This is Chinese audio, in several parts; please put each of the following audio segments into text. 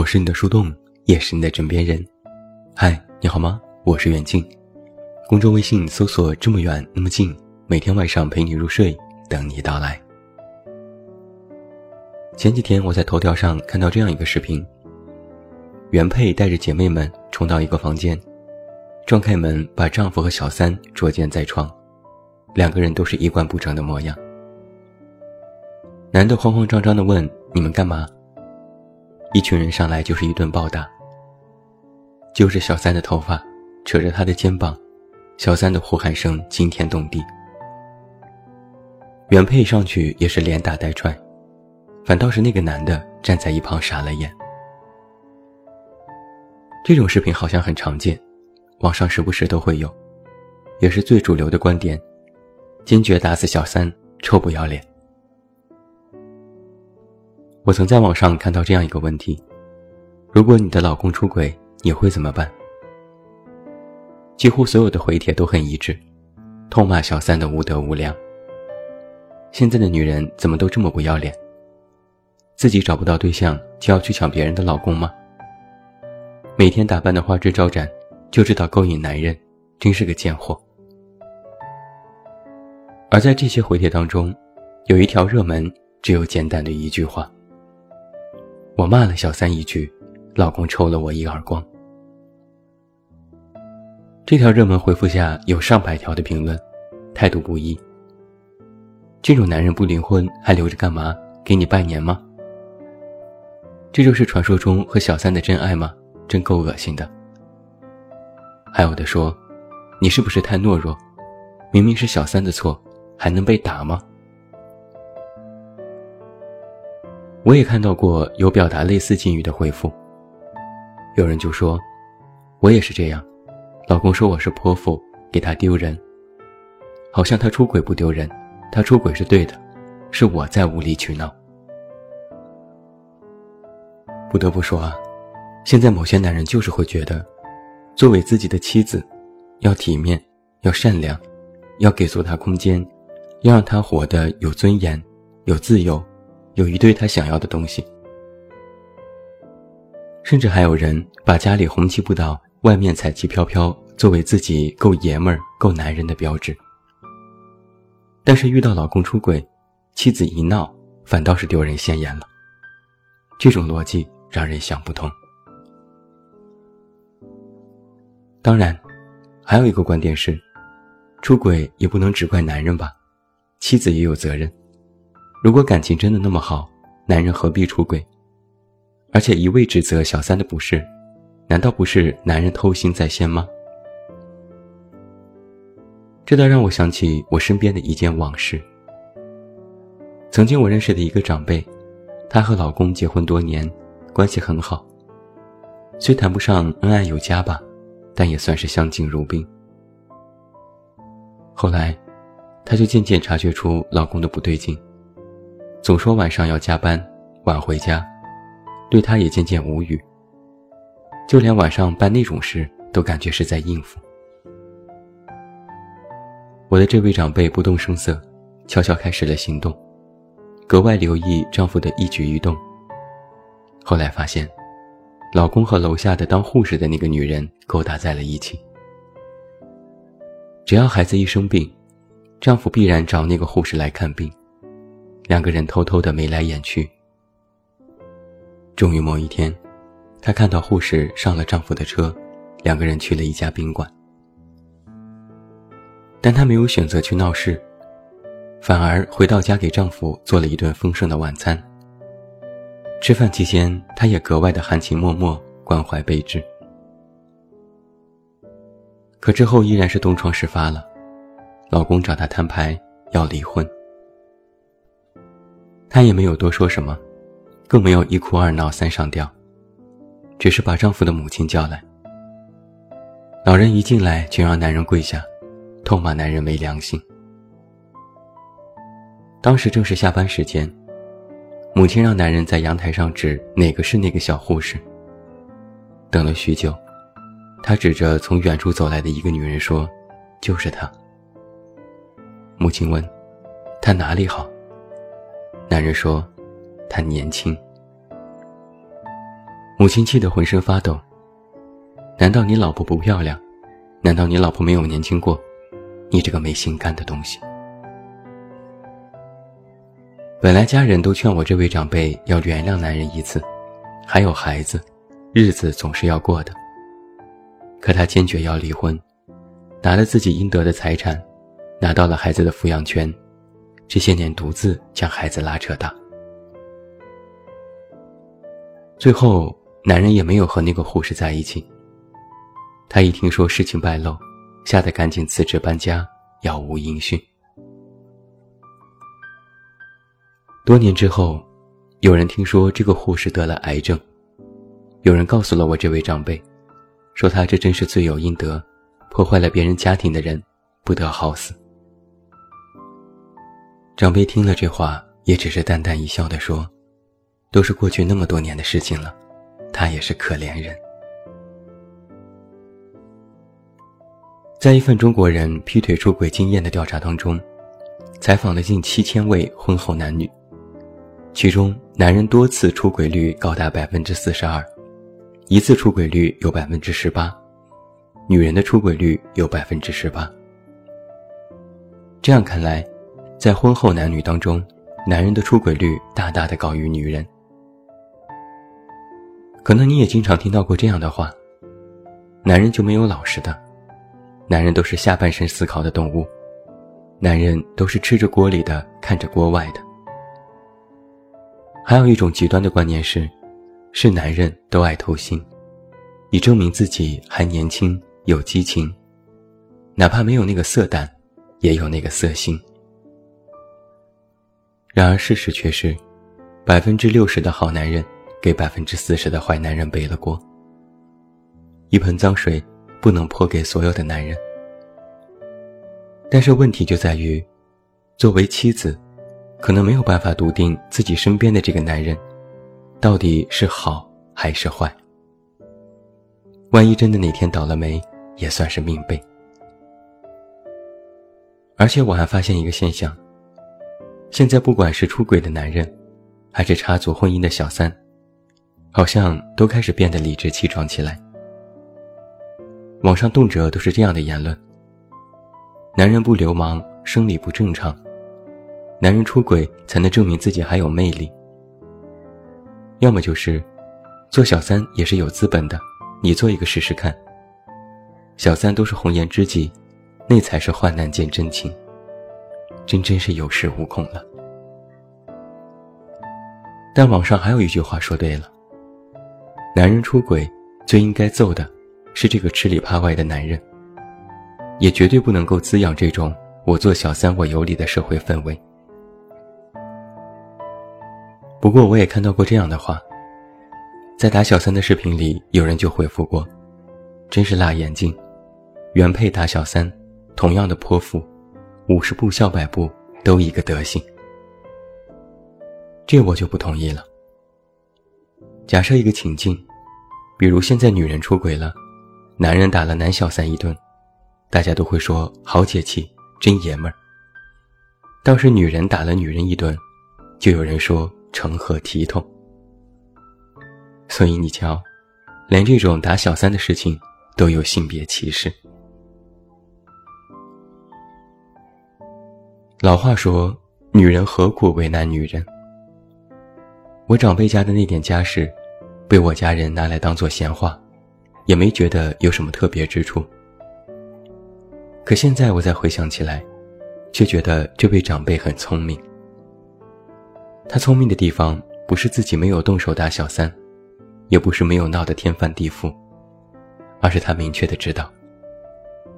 我是你的树洞，也是你的枕边人。嗨，你好吗？我是远近。公众微信搜索“这么远那么近”，每天晚上陪你入睡，等你到来。前几天我在头条上看到这样一个视频：原配带着姐妹们冲到一个房间，撞开门，把丈夫和小三捉奸在床，两个人都是衣冠不整的模样。男的慌慌张张地问：“你们干嘛？”一群人上来就是一顿暴打，揪着小三的头发，扯着他的肩膀，小三的呼喊声惊天动地。原配上去也是连打带踹，反倒是那个男的站在一旁傻了眼。这种视频好像很常见，网上时不时都会有，也是最主流的观点：坚决打死小三，臭不要脸。我曾在网上看到这样一个问题：如果你的老公出轨，你会怎么办？几乎所有的回帖都很一致，痛骂小三的无德无良。现在的女人怎么都这么不要脸？自己找不到对象就要去抢别人的老公吗？每天打扮的花枝招展，就知道勾引男人，真是个贱货。而在这些回帖当中，有一条热门，只有简短的一句话。我骂了小三一句，老公抽了我一耳光。这条热门回复下有上百条的评论，态度不一。这种男人不离婚还留着干嘛？给你拜年吗？这就是传说中和小三的真爱吗？真够恶心的。还有的说，你是不是太懦弱？明明是小三的错，还能被打吗？我也看到过有表达类似境遇的回复，有人就说：“我也是这样，老公说我是泼妇，给他丢人。好像他出轨不丢人，他出轨是对的，是我在无理取闹。”不得不说啊，现在某些男人就是会觉得，作为自己的妻子，要体面，要善良，要给足他空间，要让他活得有尊严，有自由。有一堆他想要的东西，甚至还有人把家里红旗不倒，外面彩旗飘飘作为自己够爷们儿、够男人的标志。但是遇到老公出轨，妻子一闹，反倒是丢人现眼了。这种逻辑让人想不通。当然，还有一个观点是，出轨也不能只怪男人吧，妻子也有责任。如果感情真的那么好，男人何必出轨？而且一味指责小三的不是，难道不是男人偷腥在先吗？这倒让我想起我身边的一件往事。曾经我认识的一个长辈，她和老公结婚多年，关系很好，虽谈不上恩爱有加吧，但也算是相敬如宾。后来，她就渐渐察觉出老公的不对劲。总说晚上要加班，晚回家，对他也渐渐无语。就连晚上办那种事，都感觉是在应付。我的这位长辈不动声色，悄悄开始了行动，格外留意丈夫的一举一动。后来发现，老公和楼下的当护士的那个女人勾搭在了一起。只要孩子一生病，丈夫必然找那个护士来看病。两个人偷偷的眉来眼去。终于某一天，她看到护士上了丈夫的车，两个人去了一家宾馆。但她没有选择去闹事，反而回到家给丈夫做了一顿丰盛的晚餐。吃饭期间，她也格外的含情脉脉，关怀备至。可之后依然是东窗事发了，老公找她摊牌要离婚。她也没有多说什么，更没有一哭二闹三上吊，只是把丈夫的母亲叫来。老人一进来就让男人跪下，痛骂男人没良心。当时正是下班时间，母亲让男人在阳台上指哪个是那个小护士。等了许久，他指着从远处走来的一个女人说：“就是她。”母亲问：“她哪里好？”男人说：“他年轻。”母亲气得浑身发抖。难道你老婆不漂亮？难道你老婆没有年轻过？你这个没心肝的东西！本来家人都劝我这位长辈要原谅男人一次，还有孩子，日子总是要过的。可他坚决要离婚，拿了自己应得的财产，拿到了孩子的抚养权，这些年独自将孩子拉扯大。最后，男人也没有和那个护士在一起。他一听说事情败露，吓得赶紧辞职搬家，杳无音讯。多年之后，有人听说这个护士得了癌症，有人告诉了我这位长辈，说他这真是罪有应得，破坏了别人家庭的人，不得好死。长辈听了这话，也只是淡淡一笑的说：“都是过去那么多年的事情了，他也是可怜人。”在一份中国人劈腿出轨经验的调查当中，采访了近七千位婚后男女。其中，男人多次出轨率高达百分之四十二，一次出轨率有百分之十八，女人的出轨率有百分之十八。这样看来，在婚后男女当中，男人的出轨率大大的高于女人。可能你也经常听到过这样的话：男人就没有老实的，男人都是下半身思考的动物，男人都是吃着锅里的，看着锅外的。还有一种极端的观念是，是男人都爱偷腥，以证明自己还年轻有激情，哪怕没有那个色胆，也有那个色心。然而事实却是，百分之六十的好男人给百分之四十的坏男人背了锅。一盆脏水不能泼给所有的男人，但是问题就在于，作为妻子。可能没有办法笃定自己身边的这个男人，到底是好还是坏。万一真的哪天倒了霉，也算是命背。而且我还发现一个现象：现在不管是出轨的男人，还是插足婚姻的小三，好像都开始变得理直气壮起来。网上动辄都是这样的言论：男人不流氓，生理不正常。男人出轨才能证明自己还有魅力，要么就是做小三也是有资本的，你做一个试试看。小三都是红颜知己，那才是患难见真情，真真是有恃无恐了。但网上还有一句话说对了：男人出轨最应该揍的，是这个吃里扒外的男人，也绝对不能够滋养这种我做小三我有理的社会氛围。不过我也看到过这样的话，在打小三的视频里，有人就回复过：“真是辣眼睛，原配打小三，同样的泼妇，五十步笑百步都一个德行。”这我就不同意了。假设一个情境，比如现在女人出轨了，男人打了男小三一顿，大家都会说好解气，真爷们儿。倒是女人打了女人一顿，就有人说。成何体统？所以你瞧，连这种打小三的事情都有性别歧视。老话说：“女人何苦为难女人？”我长辈家的那点家事，被我家人拿来当做闲话，也没觉得有什么特别之处。可现在我再回想起来，却觉得这位长辈很聪明。他聪明的地方，不是自己没有动手打小三，也不是没有闹得天翻地覆，而是他明确的知道，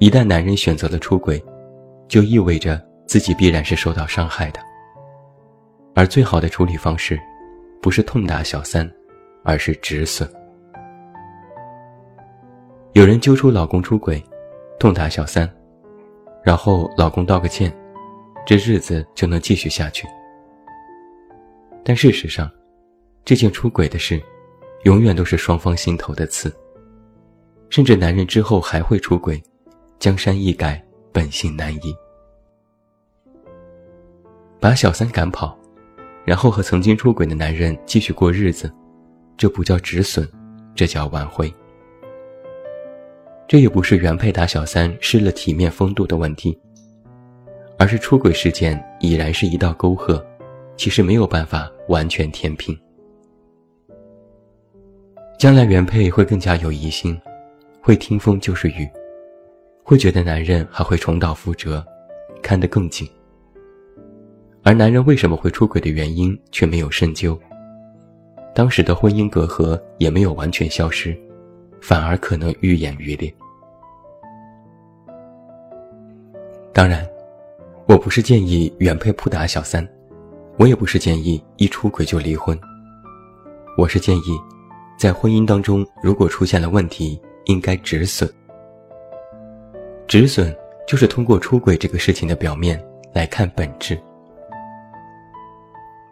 一旦男人选择了出轨，就意味着自己必然是受到伤害的。而最好的处理方式，不是痛打小三，而是止损。有人揪出老公出轨，痛打小三，然后老公道个歉，这日子就能继续下去。但事实上，这件出轨的事，永远都是双方心头的刺。甚至男人之后还会出轨，江山易改，本性难移。把小三赶跑，然后和曾经出轨的男人继续过日子，这不叫止损，这叫挽回。这也不是原配打小三失了体面风度的问题，而是出轨事件已然是一道沟壑，其实没有办法完全填平。将来原配会更加有疑心，会听风就是雨，会觉得男人还会重蹈覆辙，看得更紧。而男人为什么会出轨的原因却没有深究，当时的婚姻隔阂也没有完全消失。反而可能愈演愈烈。当然，我不是建议原配扑打小三，我也不是建议一出轨就离婚。我是建议，在婚姻当中，如果出现了问题，应该止损。止损就是通过出轨这个事情的表面来看本质。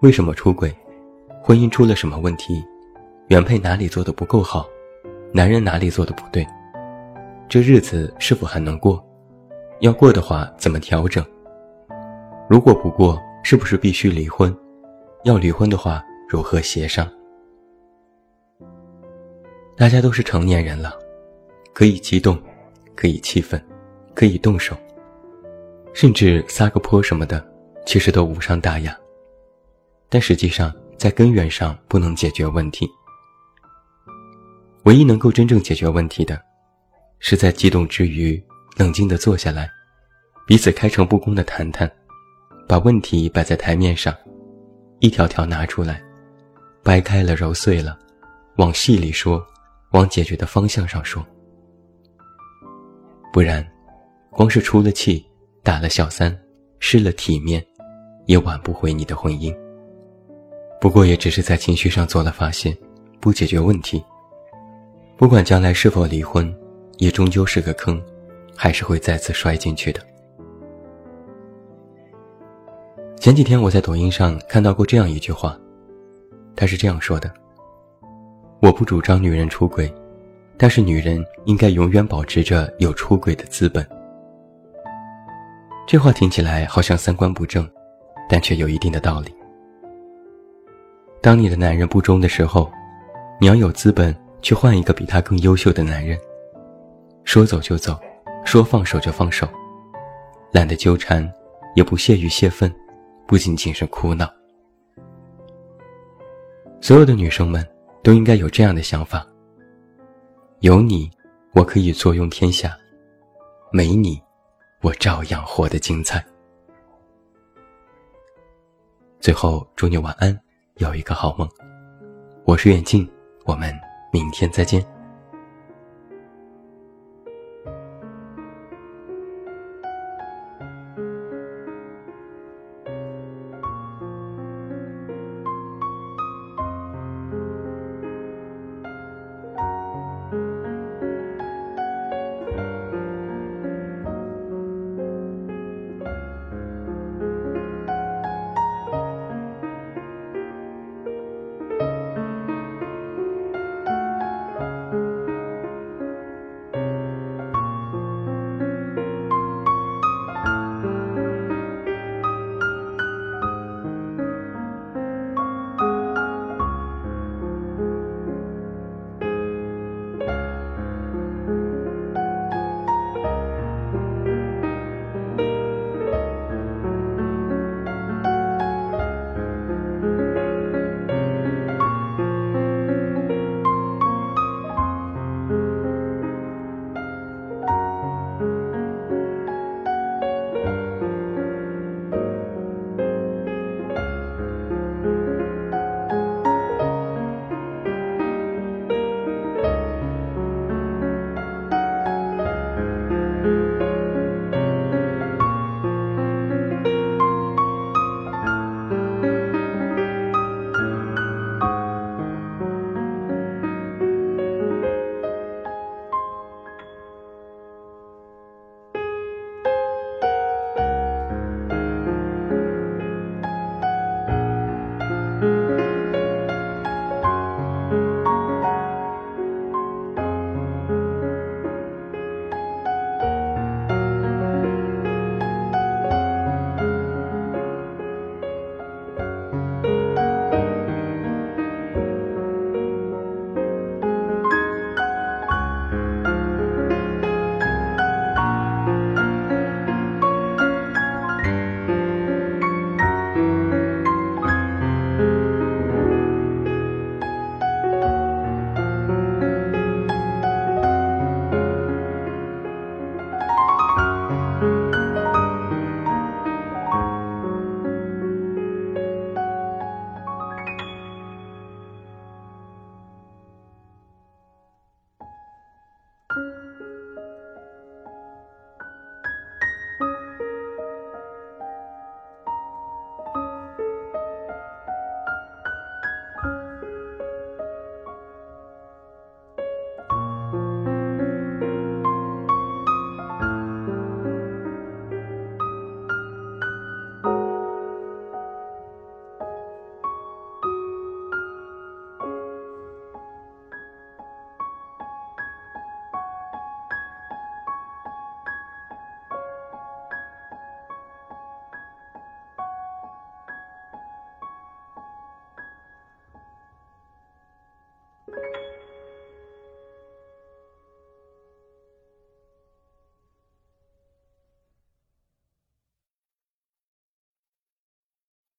为什么出轨？婚姻出了什么问题？原配哪里做的不够好？男人哪里做的不对？这日子是否还能过？要过的话，怎么调整？如果不过，是不是必须离婚？要离婚的话，如何协商？大家都是成年人了，可以激动，可以气愤，可以动手，甚至撒个泼什么的，其实都无伤大雅。但实际上，在根源上不能解决问题。唯一能够真正解决问题的，是在激动之余冷静地坐下来，彼此开诚布公地谈谈，把问题摆在台面上，一条条拿出来，掰开了揉碎了，往细里说，往解决的方向上说。不然，光是出了气，打了小三，失了体面，也挽不回你的婚姻。不过也只是在情绪上做了发泄，不解决问题。不管将来是否离婚，也终究是个坑，还是会再次摔进去的。前几天我在抖音上看到过这样一句话，他是这样说的：“我不主张女人出轨，但是女人应该永远保持着有出轨的资本。”这话听起来好像三观不正，但却有一定的道理。当你的男人不忠的时候，你要有资本。去换一个比他更优秀的男人，说走就走，说放手就放手，懒得纠缠，也不屑于泄愤，不仅仅是哭闹。所有的女生们都应该有这样的想法：有你，我可以坐拥天下；没你，我照样活得精彩。最后，祝你晚安，有一个好梦。我是远近，我们。明天再见。